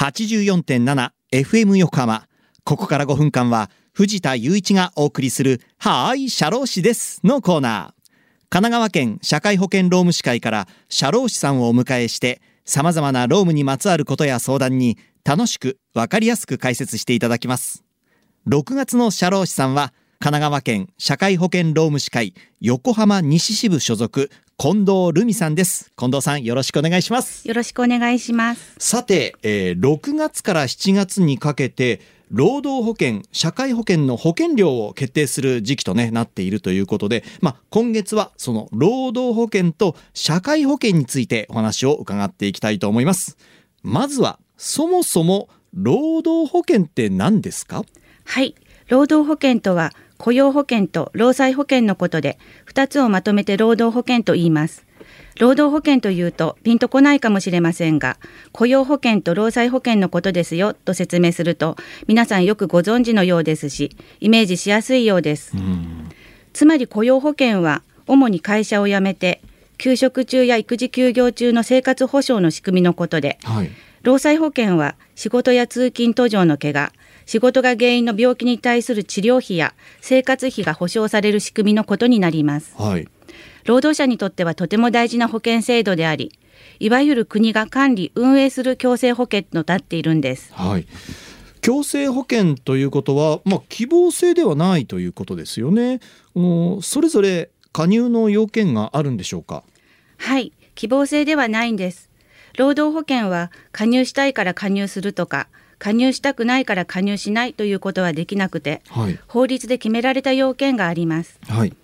84.7FM 横浜。ここから5分間は藤田雄一がお送りするはーい、社労士ですのコーナー。神奈川県社会保険労務士会から社労士さんをお迎えして様々な労務にまつわることや相談に楽しくわかりやすく解説していただきます。6月の社労士さんは神奈川県社会保険労務士会横浜西支部所属近藤留美さんです。近藤さんよろしくお願いします。よろしくお願いします。さて、えー6月から7月にかけて労働保険社会保険の保険料を決定する時期と、ね、なっているということで、まあ、今月はその労働保険と社会保険についてお話を伺っていきたいと思いますまずはそもそも労働保険って何ですか？はい。労働保険とは雇用保険と労災保険のことで、2つをまとめて労働保険と言います。労働保険というとピンとこないかもしれませんが、雇用保険と労災保険のことですよと説明すると、皆さんよくご存知のようですし、イメージしやすいようです。つまり雇用保険は主に会社を辞めて休職中や育児休業中の生活保障の仕組みのことではい労災保険は仕事や通勤途上の怪我仕事が原因の病気に対する治療費や生活費が保障される仕組みのことになります。はい。労働者にとってはとても大事な保険制度でありいわゆる国が管理運営する強制保険となっているんです。はい。強制保険ということは、まあ、希望制ではないということですよね。うんそれぞれ加入の要件があるんでしょうか？はい、希望制ではないんです。労働保険は加入したいから加入するとか、加入したくないから加入しないということはできなくて、はい法律で決められた要件があります。はい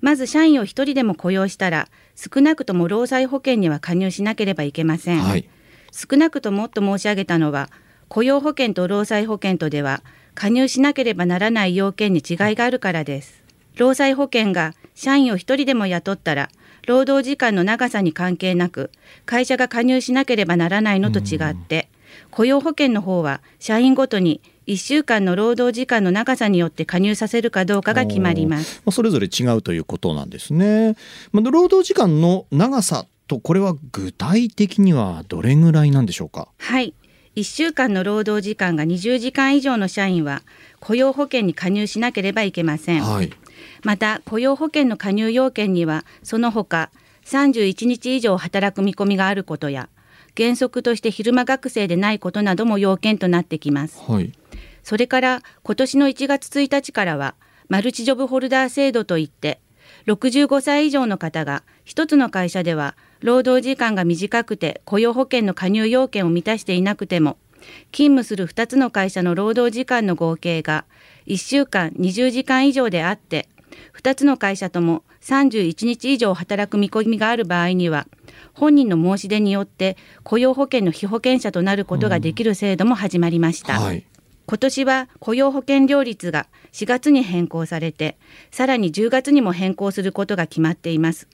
まず社員を一人でも雇用したら、少なくとも労災保険には加入しなければいけません。はい少なくともと申し上げたのは、雇用保険と労災保険とでは、加入しなければならない要件に違いがあるからです。労災保険が社員を一人でも雇ったら、労働時間の長さに関係なく、会社が加入しなければならないのと違って、雇用保険の方は社員ごとに1週間の労働時間の長さによって加入させるかどうかが決まります。まあ、それぞれ違うということなんですね。まあ、労働時間の長さとこれは具体的にはどれぐらいなんでしょうか？はい。1週間の労働時間が20時間以上の社員は雇用保険に加入しなければいけません。はい。また雇用保険の加入要件にはその他31日以上働く見込みがあることや原則として昼間学生でないことなども要件となってきます。はい。それから今年の1月1日からはマルチジョブホルダー制度といって65歳以上の方が一つの会社では労働時間が短くて雇用保険の加入要件を満たしていなくても勤務する2つの会社の労働時間の合計が1週間20時間以上であって2つの会社とも31日以上働く見込みがある場合には本人の申し出によって雇用保険の被保険者となることができる制度も始まりました。はい。今年は雇用保険料率が4月に変更されてさらに10月にも変更することが決まっています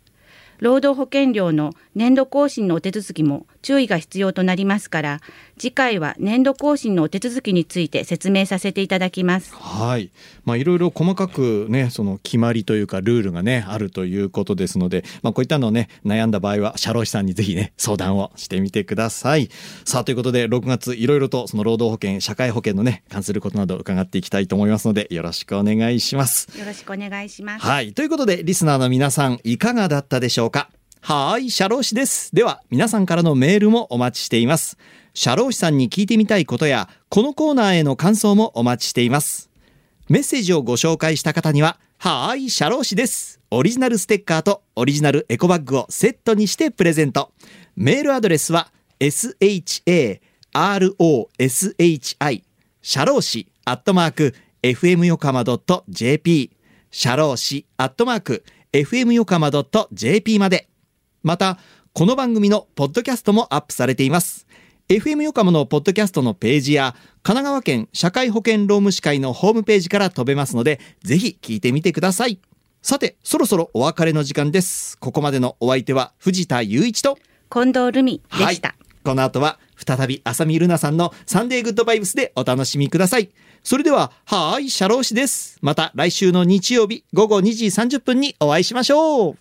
労働保険料の年度更新のお手続きも注意が必要となりますから次回は年度更新のお手続きについて説明させていただきますはい。まあいろいろ細かくねその決まりというかルールがねあるということですので、まあこういったのをね悩んだ場合は社労士さんにぜひね相談をしてみてください。さあということで6月いろいろとその労働保険社会保険のね関することなど伺っていきたいと思いますのでよろしくお願いします。よろしくお願いしますはい。ということで、リスナーの皆さん、いかがだったでしょうか？か？はーい、社労士です。では、皆さんからのメールもお待ちしています。社労士さんに聞いてみたいことや、このコーナーへの感想もお待ちしています。メッセージをご紹介した方には、はーい、社労士です。オリジナルステッカーとオリジナルエコバッグをセットにしてプレゼント。メールアドレスは、sharoshi、社労士、アットマーク、fm 横浜 .jp、社労士、アットマーク、fm 横浜 .jp まで。また、この番組のポッドキャストもアップされています。FM 横浜のポッドキャストのページや、神奈川県社会保険労務士会のホームページから飛べますので、ぜひ聞いてみてください。さて、そろそろお別れの時間です。ここまでのお相手は藤田雄一と、近藤留美でした、はい。この後は再び浅見ルナさんのサンデーグッドバイブスでお楽しみください。それでは、はーい、社労士です。また来週の日曜日午後2時30分にお会いしましょう。